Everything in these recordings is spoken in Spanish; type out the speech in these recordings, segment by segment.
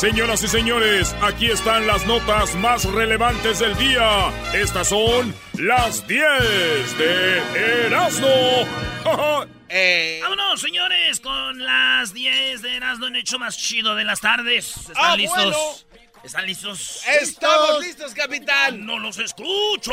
Señoras y señores, aquí están las notas más relevantes del día. Estas son las 10 de Erasmo. Eh. Vámonos, señores, con las 10 de Erasmo en hecho más chido de las tardes. ¿Están Ah, listos? ¿Están listos? Estamos listos, capitán. No los escucho.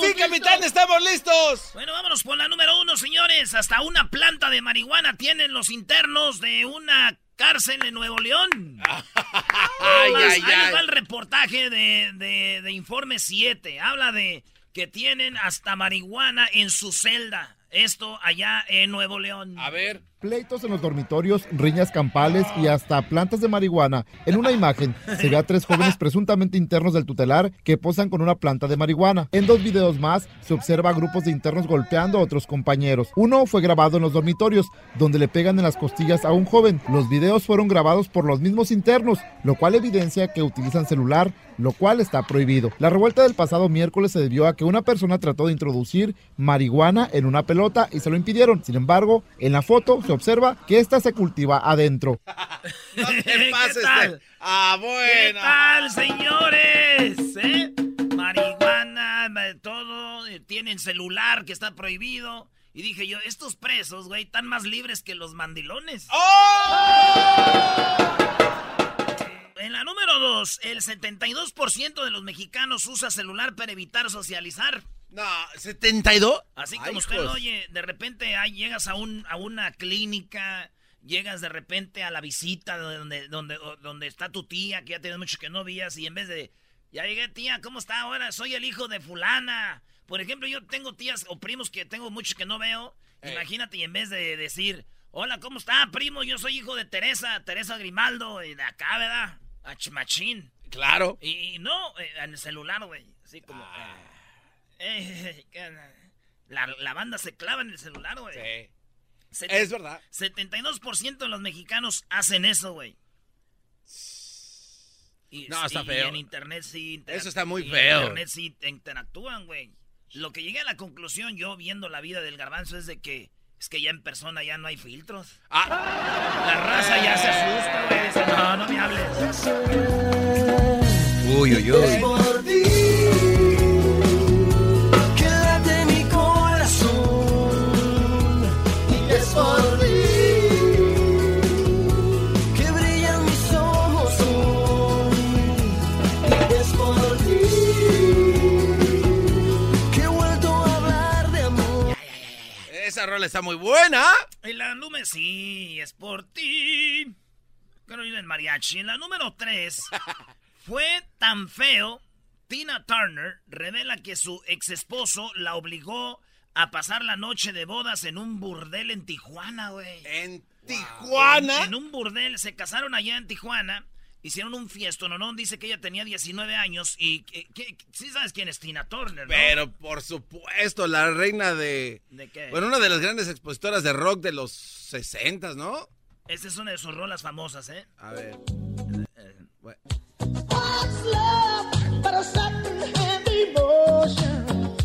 Sí, capitán, estamos listos. Bueno, vámonos por la número uno, señores. Hasta una planta de marihuana tienen los internos de una cárcel en Nuevo León. Ay, ay, ahí ay. va el reportaje de, de, de Informe 7. Habla de que tienen hasta marihuana en su celda. Esto allá en Nuevo León. A ver. Pleitos en los dormitorios, riñas campales y hasta plantas de marihuana. En una imagen se ve a tres jóvenes presuntamente internos del tutelar que posan con una planta de marihuana. En dos videos más se observa a grupos de internos golpeando a otros compañeros. Uno fue grabado en los dormitorios, donde le pegan en las costillas a un joven. Los videos fueron grabados por los mismos internos, lo cual evidencia que utilizan celular, lo cual está prohibido. La revuelta del pasado miércoles se debió a que una persona trató de introducir marihuana en una pelota y se lo impidieron. Sin embargo, en la foto se observa que esta se cultiva adentro. No te ¿Qué pases. tal? Ah, ¿Qué tal, señores? ¿Eh? Marihuana, ma- todo. eh, Tienen celular que está prohibido. Y dije yo, estos presos, güey, están más libres que los mandilones. En la número dos, el 72% de los mexicanos usa celular para evitar socializar. No, ¿72? Así Ay, como usted lo oye, de repente ahí llegas a, un, a una clínica, llegas de repente a la visita de donde, donde, donde está tu tía, que ya tienes mucho que no vías, y en vez de, ya llegué tía, ¿cómo está ahora? Soy el hijo de fulana. Por ejemplo, yo tengo tías o primos que tengo mucho que no veo. Imagínate, y en vez de decir, hola, ¿cómo está, primo? Yo soy hijo de Teresa, Teresa Grimaldo, y de acá, ¿verdad? A Chimachín. Claro. Y, y no, eh, en el celular, güey. Así como. Ah. eh. la, la banda se clava en el celular, güey. Sí. Set- Es verdad. 72% de los mexicanos hacen eso, güey. Y- No, está y- feo. Y en internet sí. Eso está muy y en feo. internet sí interactúan, güey. Lo que llegué a la conclusión, yo viendo la vida del garbanzo, es de que. Es que ya en persona ya no hay filtros. Ah, La raza ya se asusta, güey. Dice, no, no me hables. uy, uy, uy. Esa rola está muy buena. En la número sí, es por ti. Carolina el mariachi. En la número 3, fue tan feo. Tina Turner revela que su ex esposo la obligó a pasar la noche de bodas en un burdel en Tijuana, güey. En Tijuana. En un burdel, se casaron allá en Tijuana, hicieron un fiesto, no, dice que ella tenía 19 años y que, que- sí sabes quién es Tina Turner, ¿no? Pero por supuesto, la reina de. ¿De qué? Bueno, una de las grandes expositoras de rock de los 60, ¿no? Esta es una de sus rolas famosas, ¿eh? A ver. Bueno.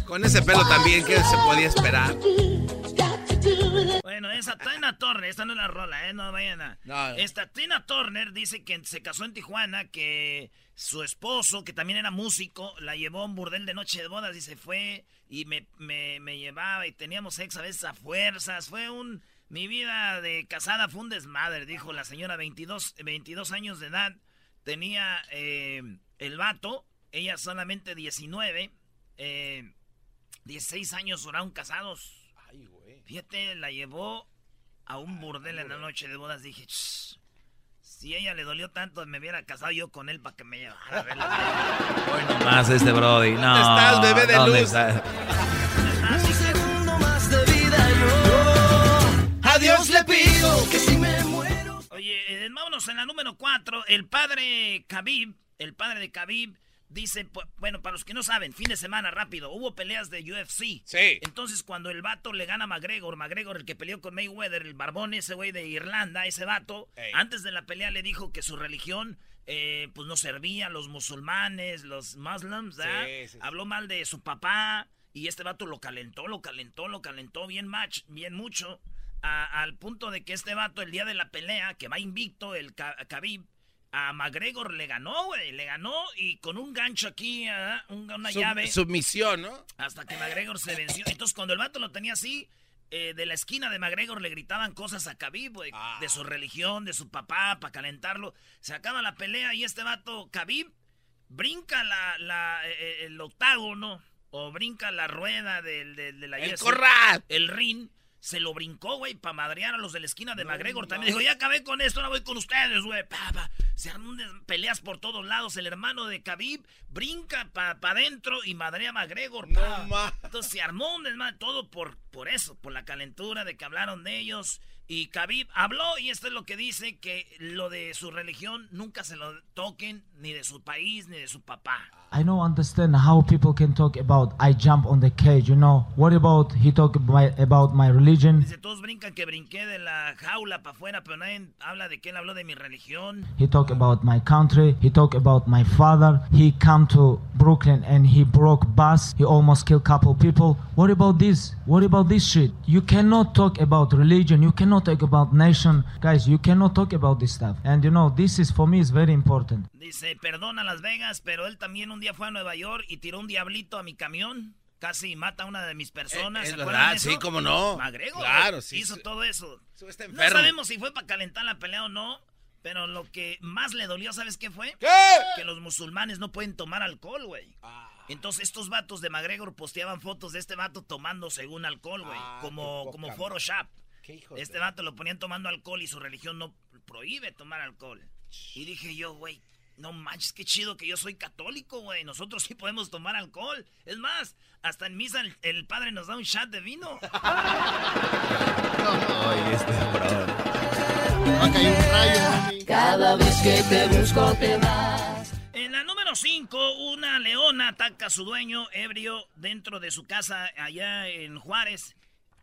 Con ese pelo también, ¿qué se podía esperar? Bueno, esa Tina Turner, esta no es la rola, ¿eh? No vayan a... No. Esta Tina Turner dice que se casó en Tijuana, que su esposo, que también era músico, la llevó a un burdel de noche de bodas y se fue y me, me, me llevaba y teníamos sexo a veces a fuerzas. Fue un... Mi vida de casada fue un desmadre, dijo la señora, 22, 22 años de edad. Tenía eh, el vato, ella solamente 19, eh, 16 años duraron casados. Ay, güey. Fíjate, la llevó a un burdel en la noche de bodas. Dije, "Shh, si ella le dolió tanto, me hubiera casado yo con él para que me llevara a ver la Hoy nomás este Brody. No, ¿Dónde está el bebé de ¿dónde luz? está? Así que, segundo más de vida yo a Dios le pido que si me muero Oye, eh, vámonos en la número 4. El padre Khabib, el padre de Khabib, dice, bueno, para los que no saben, fin de semana rápido, hubo peleas de UFC. Sí. Entonces, cuando el vato le gana a McGregor, McGregor, el que peleó con Mayweather, el barbón ese güey de Irlanda, ese vato, Ey. antes de la pelea le dijo que su religión, eh, pues no servía, los musulmanes, los muslims, ¿verdad? Sí, sí, sí. Habló mal de su papá y este vato lo calentó, lo calentó, lo calentó bien, match, bien mucho, a- al punto de que este vato, el día de la pelea, que va invicto, el Khabib, a McGregor le ganó, güey. Le ganó y con un gancho aquí, ¿ah? Un- una Sub- llave. Submisión, ¿no? Hasta que McGregor se venció. Entonces, cuando el vato lo tenía así, eh, de la esquina de McGregor le gritaban cosas a Khabib, güey, Ah. de su religión, de su papá, para calentarlo. Se acaba la pelea y este vato, Khabib, brinca la, la, eh, el octágono o brinca la rueda del, de la El UFC, corral. el ring. Se lo brincó, güey, para madrear a los de la esquina de McGregor. También dijo, ya acabé con esto, ahora voy con ustedes, güey. Pa, pa. Se des- peleas por todos lados. El hermano de Khabib brinca para adentro y madrea a McGregor. No pa. Entonces se armó un desmadre, todo por, por eso, por la calentura de que hablaron de ellos. Y Khabib habló y esto es lo que dice, que lo de su religión nunca se lo toquen, ni de su país, ni de su papá. I don't understand how people can talk about I jump on the cage, you know. What about he talk about, about my religion? Dice, todos brincan que brinqué de la jaula para afuera, pero nadie habla de que él habló de mi religión. He talk about my country. He talk about my father. He come to Brooklyn and he broke bus. He almost killed couple people. What about this? What about this shit? You cannot talk about religion. You cannot talk about nation, guys. You cannot talk about this stuff. And you know this is for me is very important. Dice, perdona Las Vegas, pero él también un día fue a Nueva York y tiró un diablito a mi camión. Casi mata a una de mis personas. Eh, es ¿se acuerdan verdad, de eso? sí, cómo no. McGregor, Claro, sí, Hizo todo eso. Está No sabemos si fue para calentar la pelea o no, pero lo que más le dolió, ¿sabes qué fue? ¿Qué? Que los musulmanes no pueden tomar alcohol, güey. Ah. Entonces estos vatos de McGregor posteaban fotos de este vato tomando según alcohol, güey. Ah, como, como Photoshop. ¿Qué hijo de- Este vato lo ponían tomando alcohol y su religión no prohíbe tomar alcohol. Y dije yo, güey, no manches, qué chido que yo soy católico, güey. Nosotros sí podemos tomar alcohol. Es más, hasta en misa el, el padre nos da un shot de vino. Va a caer un rayo, mami. Cada vez que te busco te vas. En la número 5, una leona ataca a su dueño ebrio dentro de su casa allá en Juárez.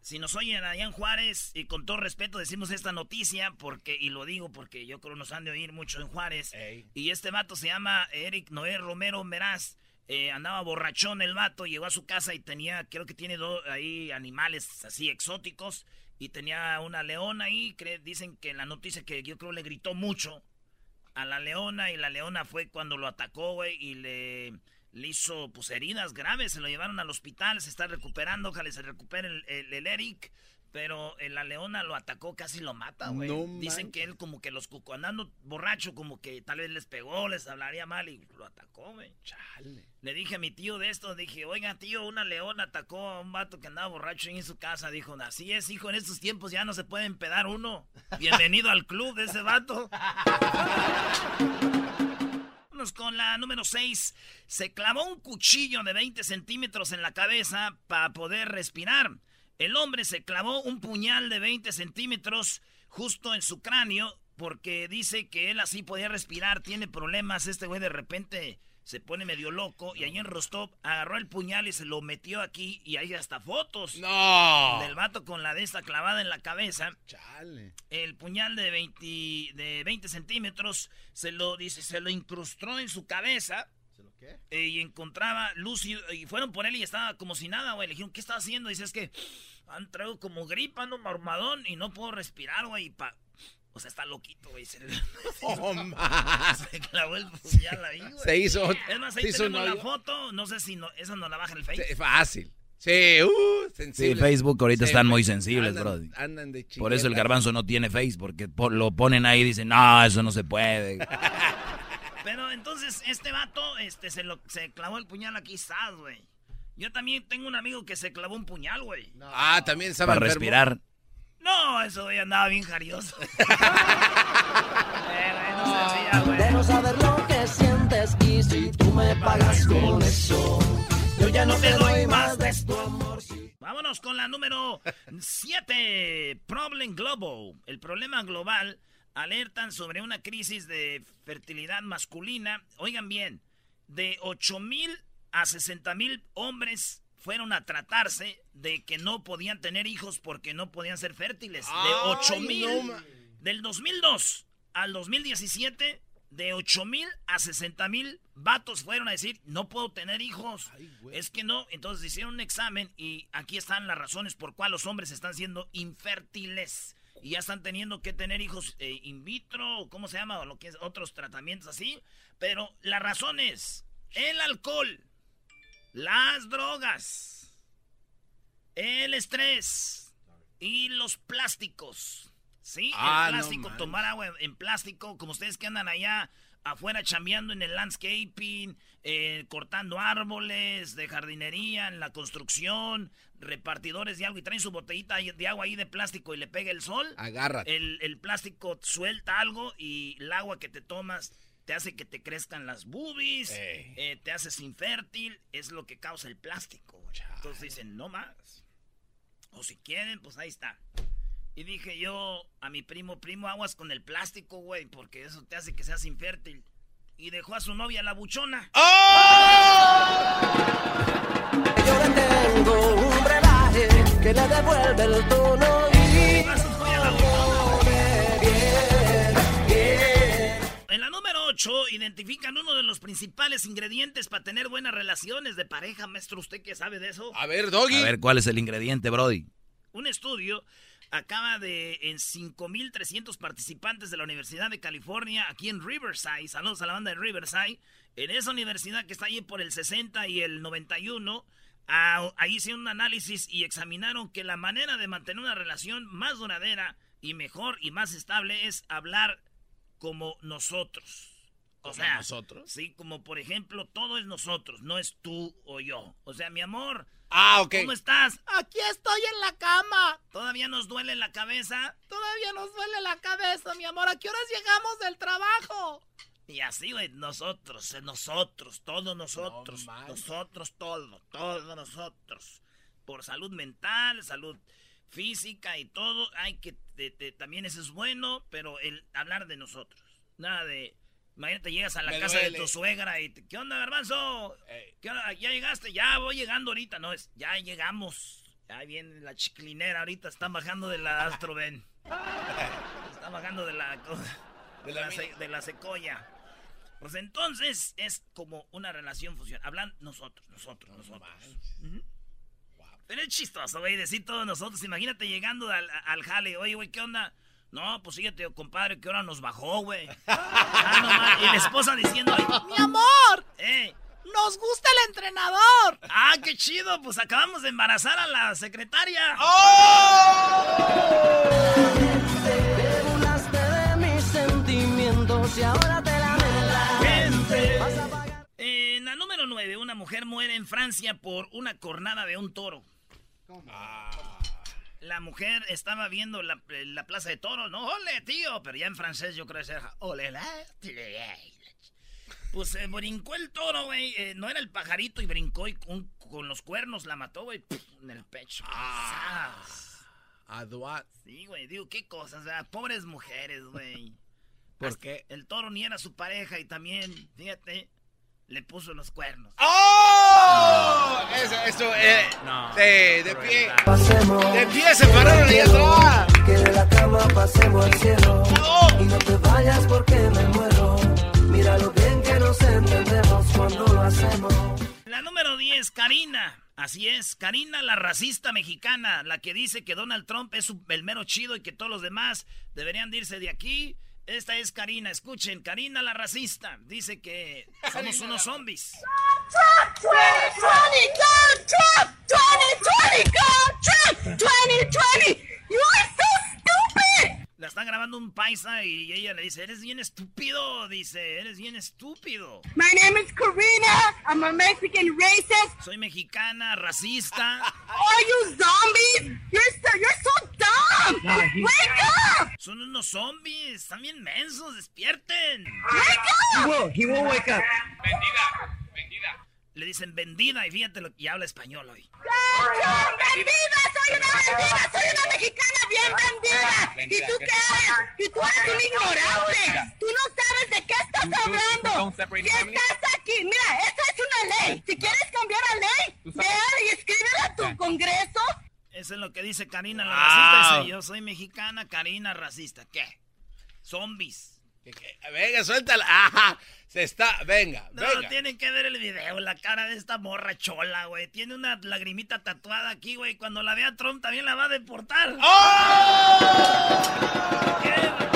Si nos oyen allá en Juárez, y con todo respeto decimos esta noticia, porque y lo digo porque yo creo nos han de oír mucho en Juárez. Ey. Y este vato se llama Eric Noé Romero Meraz. Eh, andaba borrachón el vato, llegó a su casa y tenía, creo que tiene dos ahí animales así exóticos. Y tenía una leona ahí, dicen que en la noticia que yo creo le gritó mucho a la leona y la leona fue cuando lo atacó, güey, y le, le hizo pues heridas graves, se lo llevaron al hospital, se está recuperando, ojalá se recupere el, el- el Eric, pero la leona lo atacó, casi lo mata, güey. No Dicen que él como que los cuco andando borracho, como que tal vez les pegó, les hablaría mal y lo atacó, güey. Chale. Le dije a mi tío de esto, dije, oiga tío, una leona atacó a un vato que andaba borracho en su casa. Dijo, así es, hijo, en estos tiempos ya no se puede empedar uno. Bienvenido al club de ese vato. Con la número 6. Se clavó un cuchillo de 20 centímetros en la cabeza para poder respirar. El hombre se clavó un puñal de 20 centímetros justo en su cráneo porque dice que él así podía respirar. Tiene problemas. Este güey de repente se pone medio loco y ahí en Rostov agarró el puñal y se lo metió aquí y hay hasta fotos No. del vato con la de esta clavada en la cabeza Chale. el puñal de 20, de 20 centímetros se lo dice se lo incrustó en su cabeza ¿Se lo qué? eh, y encontraba luz y, y fueron por él y estaba como si nada güey le dijeron qué está haciendo dice es que han traído como gripa ando marmadón y no puedo respirar güey pa o sea está loquito güey se, Oh, ma. se clavó el puñal ahí güey Se hizo. es más ahí se hizo un tenemos la foto no sé si no, esa no la baja el Facebook Sí, fácil. Sí, uh, Sí, sensible. Facebook ahorita Sí, están muy sensibles, Andan- brody. Andan de Por eso el garbanzo no tiene Face, porque po- lo ponen ahí y dicen, no, eso no se puede. Pero entonces este vato este, se, lo, se clavó el puñal aquí, ¿sabes, güey? Yo también tengo un amigo que se clavó un puñal, güey. Ah, también estaba Para enfermo. respirar. No, eso güey andaba bien jarioso. No saber lo que sientes y si tú me pagas con eso, yo ya no te doy más de tu amor. Vámonos con la número 7. Problem Global. El problema global alertan sobre una crisis de fertilidad masculina. Oigan bien, de 8 mil a 60 mil hombres fueron a tratarse de que no podían tener hijos porque no podían ser fértiles. De Ay, 8 mil. no del 2002 al 2017, de 8 mil a 60 mil vatos fueron a decir, no puedo tener hijos. es que no. Entonces hicieron un examen y aquí están las razones por cuál los hombres están siendo infértiles. y ya están teniendo que tener hijos eh, in vitro, ¿cómo se llama? O lo que es, otros tratamientos así. Pero la razón es el alcohol, las drogas, el estrés y los plásticos. Sí, Ah, el no plástico, manches. tomar agua en plástico, como ustedes que andan allá afuera chambeando en el landscaping, eh, cortando árboles de jardinería, en la construcción, repartidores de agua y traen su botellita de agua ahí de plástico y le pega el sol. Agárrate. El, el plástico suelta algo y el agua que te tomas te hace que te crezcan las boobies, eh, te haces infértil, es lo que causa el plástico. güey. Entonces dicen, no más. O si quieren, pues ahí está. Y dije yo a mi primo, primo, aguas con el plástico, güey, porque eso te hace que seas infértil. Y dejó a su novia la buchona. Yo le tengo un brebaje que le devuelve el tono 8 identifican uno de los principales ingredientes para tener buenas relaciones de pareja, maestro. ¿Usted qué sabe de eso? A ver, Doggy. A ver, ¿cuál es el ingrediente, Brody? Un estudio acaba de en 5.300 participantes de la Universidad de California aquí en Riverside. Saludos a la banda de Riverside. En esa universidad que está ahí por el 60 y el 91, ah, ahí hicieron un análisis y examinaron que la manera de mantener una relación más duradera y mejor y más estable es hablar como nosotros. O ¿Como sea, nosotros? Sí, como por ejemplo, todo es nosotros, no es tú o yo. O sea, mi amor, Ah, ok. ¿Cómo estás? Aquí estoy en la cama. ¿Todavía nos duele la cabeza? Todavía nos duele la cabeza, mi amor. ¿A qué horas llegamos del trabajo? Y así, güey, nosotros, nosotros, todos nosotros, manches. nosotros, todo, todos nosotros. Por salud mental, salud física y todo, hay que, te- te- también eso es bueno, pero el hablar de nosotros. Nada de, imagínate, llegas a la Me casa de tu suegra y, te, ¿qué onda, garbanzo? ¿Qué onda? ¿Ya llegaste? Ya voy llegando ahorita. No, es, ya llegamos. Ya viene la chiclinera ahorita. Están bajando de la Astroven. Están bajando de la, de la, se- de la secoya. Pues entonces es como una relación funcional. Hablan nosotros, nosotros, nosotros. Pero es chistoso, güey, decir todos nosotros. Imagínate llegando al, al jale. Oye, güey, ¿qué onda? No, pues fíjate, compadre, ¿qué hora nos bajó, güey? Ah, no y la esposa diciendo, mi amor, eh, nos gusta el entrenador. Ah, qué chido, pues acabamos de embarazar a la secretaria. Te burlaste de mis sentimientos y ahora te lamentas. Vas a pagar. En la número 9, una mujer muere en Francia por una cornada de un toro. La mujer estaba viendo la, la plaza de toros, no, ole, tío, pero ya en francés yo creo que era ole, la, Pues se brincó el toro, güey, eh, no era el pajarito y brincó y con, con los cuernos la mató, güey, en el pecho. ¡Sas! Aduat. Sí, güey, digo, qué cosas, pobres mujeres, güey. ¿Por Hasta qué? El toro ni era su pareja y también, fíjate, le puso los cuernos. ¡Oh! Eso, eso, eh. No. De, de pie. Pasemos. De pie se pararon ahí atrás. Que de la cama pasemos al cielo. Y no te vayas porque me muero. Mira lo bien que nos entendemos cuando lo hacemos. La número 10, Karina. Así es, Karina, la racista mexicana, la que dice que Donald Trump es el mero chido y que todos los demás deberían de irse de aquí. Esta es Karina, escuchen, Karina la racista, dice que somos unos zombies. La está grabando un paisa y ella le dice, eres bien estúpido, dice, eres bien estúpido. My name is Karina. I'm a Mexican racist. Soy mexicana, racista. Are you zombies? You're so you're so dumb. Son unos zombies, están bien mensos, despierten. Wake up! Le dicen vendida y fíjate lo que y habla español hoy. ¡Vendida! ¡Soy una vendida! ¡Soy una mexicana bien vendida! ¿Y tú qué eres? ¿Y tú eres un ignorante? ¿Tú no sabes de qué estás hablando? Si estás aquí, mira, esta es una ley. Si quieres cambiar la ley, ve y escríbela a tu congreso. Eso es lo que dice Karina la racista. Dice, yo soy mexicana, Karina racista. ¿Qué? Zombies. Venga, suéltala. Ajá. Se está. Venga, No, venga. tienen que ver el video, la cara de esta morra chola, güey. Tiene una lagrimita tatuada aquí, güey. Cuando la vea Trump también la va a deportar. ¡Oh! lucerito,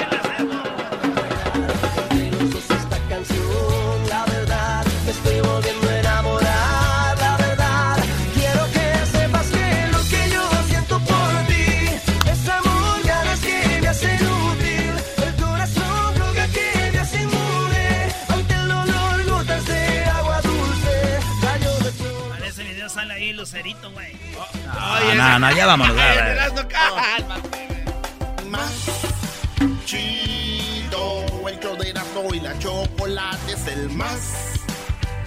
no, no, ya vámonos. chido. El show de Erasmo y la chocolate es el más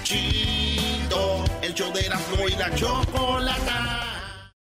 chido. El show de Erasmo y la chocolate.